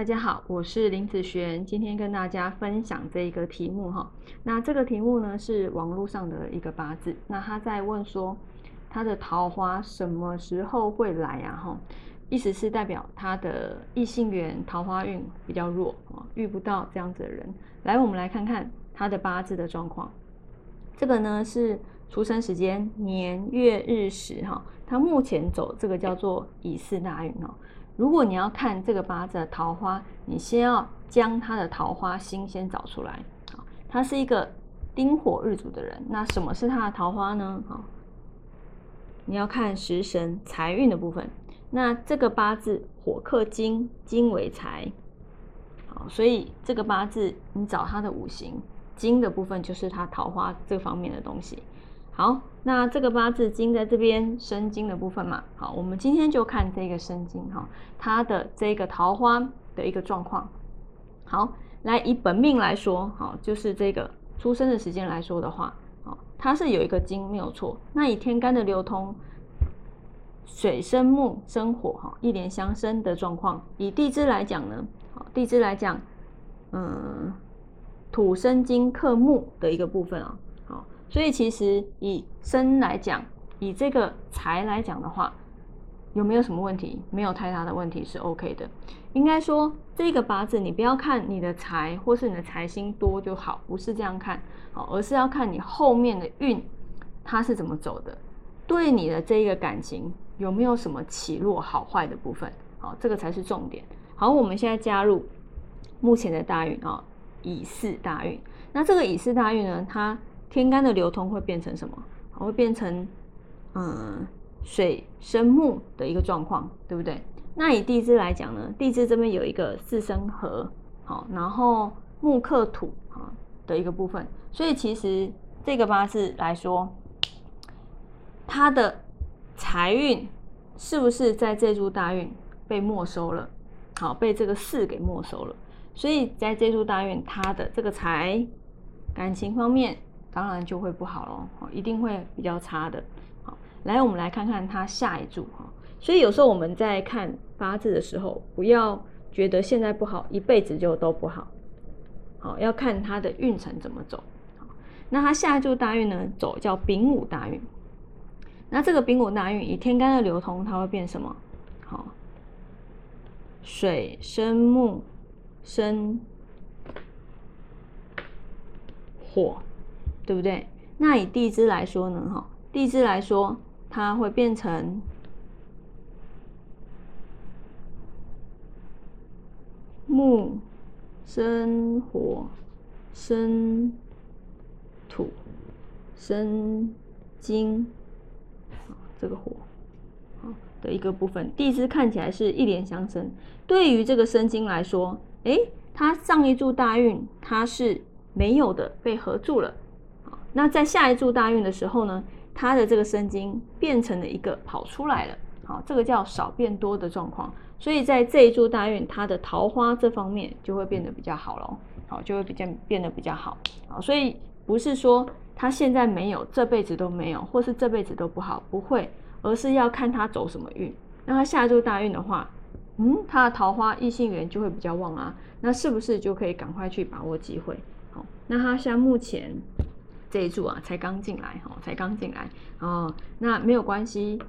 大家好，我是林子璇，今天跟大家分享这一个题目哈。那这个题目呢是网络上的一个八字，那他在问说他的桃花什么时候会来啊？哈，意思是代表他的异性缘桃花运比较弱啊，遇不到这样子的人。来，我们来看看他的八字的状况。这个呢是出生时间年月日时哈，他目前走这个叫做乙巳大运哦。如果你要看这个八字的桃花，你先要将他的桃花星先找出来。好，他是一个丁火日主的人。那什么是他的桃花呢？好，你要看食神财运的部分。那这个八字火克金，金为财。好，所以这个八字你找他的五行金的部分，就是他桃花这方面的东西。好，那这个八字金在这边生金的部分嘛，好，我们今天就看这个生金哈，它的这个桃花的一个状况。好，来以本命来说，好，就是这个出生的时间来说的话，好，它是有一个金没有错。那以天干的流通，水生木生火哈，一连相生的状况。以地支来讲呢，好，地支来讲，嗯，土生金克木的一个部分啊。好所以其实以生来讲，以这个财来讲的话，有没有什么问题？没有太大的问题是 OK 的。应该说这个八字，你不要看你的财或是你的财星多就好，不是这样看，好，而是要看你后面的运它是怎么走的，对你的这一个感情有没有什么起落好坏的部分，好，这个才是重点。好，我们现在加入目前的大运啊，乙巳大运。那这个乙巳大运呢，它天干的流通会变成什么？会变成嗯水生木的一个状况，对不对？那以地支来讲呢，地支这边有一个四生合，好，然后木克土啊的一个部分，所以其实这个八字来说，它的财运是不是在这柱大运被没收了？好，被这个四给没收了，所以在这柱大运，它的这个财感情方面。当然就会不好喽，一定会比较差的。好，来我们来看看他下一柱哈。所以有时候我们在看八字的时候，不要觉得现在不好，一辈子就都不好。好，要看他的运程怎么走。那他下一柱大运呢，走叫丙午大运。那这个丙午大运以天干的流通，它会变什么？好，水生木生火。对不对？那以地支来说呢？哈，地支来说，它会变成木生火，生土，生金，这个火，的一个部分。地支看起来是一连相生。对于这个生金来说，诶，它上一柱大运它是没有的，被合住了。那在下一柱大运的时候呢，它的这个生金变成了一个跑出来了，好，这个叫少变多的状况，所以在这一柱大运，它的桃花这方面就会变得比较好咯，好，就会比较变得比较好，好，所以不是说他现在没有，这辈子都没有，或是这辈子都不好，不会，而是要看他走什么运。那他下一柱大运的话，嗯，他的桃花异性缘就会比较旺啊，那是不是就可以赶快去把握机会？好，那他像目前。这一柱啊，才刚进来，哈，才刚进来，哦，那没有关系，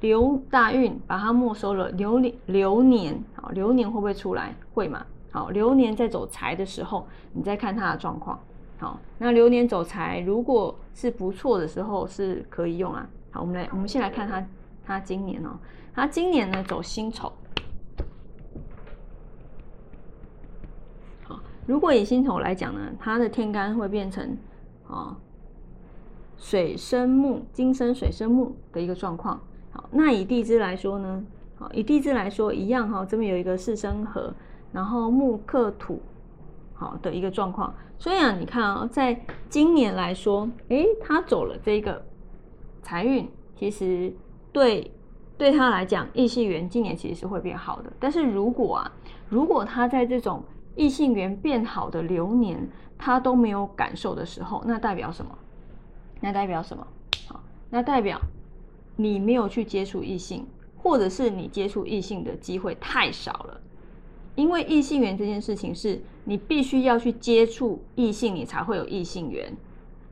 流大运把它没收了，流年流年，好，流年会不会出来？会嘛？好，流年在走财的时候，你再看它的状况，好，那流年走财如果是不错的时候，是可以用啊。好，我们来，我们先来看它，它今年哦，它今年呢走辛丑，好，如果以辛丑来讲呢，它的天干会变成。啊，水生木，金生水生木的一个状况。好，那以地支来说呢？好，以地支来说一样哈，这边有一个四生合，然后木克土，好的一个状况。所以啊，你看啊，在今年来说，诶，他走了这个财运，其实对对他来讲，异性缘今年其实是会变好的。但是如果啊，如果他在这种异性缘变好的流年，他都没有感受的时候，那代表什么？那代表什么？好，那代表你没有去接触异性，或者是你接触异性的机会太少了。因为异性缘这件事情是你必须要去接触异性，你才会有异性缘。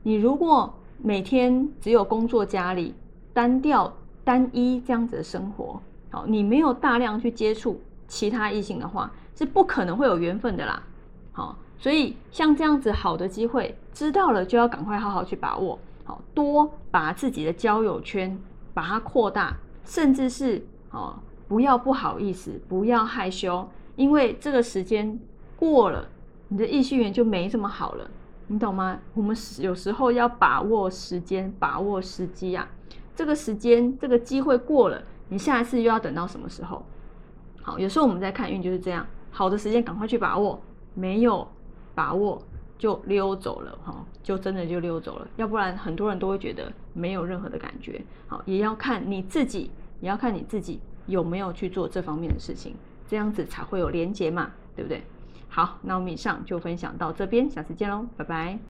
你如果每天只有工作、家里单调、单一这样子的生活，好，你没有大量去接触其他异性的话，是不可能会有缘分的啦。好，所以像这样子好的机会，知道了就要赶快好好去把握。好多把自己的交友圈把它扩大，甚至是哦，不要不好意思，不要害羞，因为这个时间过了，你的异性缘就没这么好了，你懂吗？我们有时候要把握时间，把握时机啊。这个时间，这个机会过了，你下一次又要等到什么时候？好，有时候我们在看运就是这样，好的时间赶快去把握，没有把握。就溜走了哈，就真的就溜走了，要不然很多人都会觉得没有任何的感觉。好，也要看你自己，也要看你自己有没有去做这方面的事情，这样子才会有连结嘛，对不对？好，那我们以上就分享到这边，下次见喽，拜拜。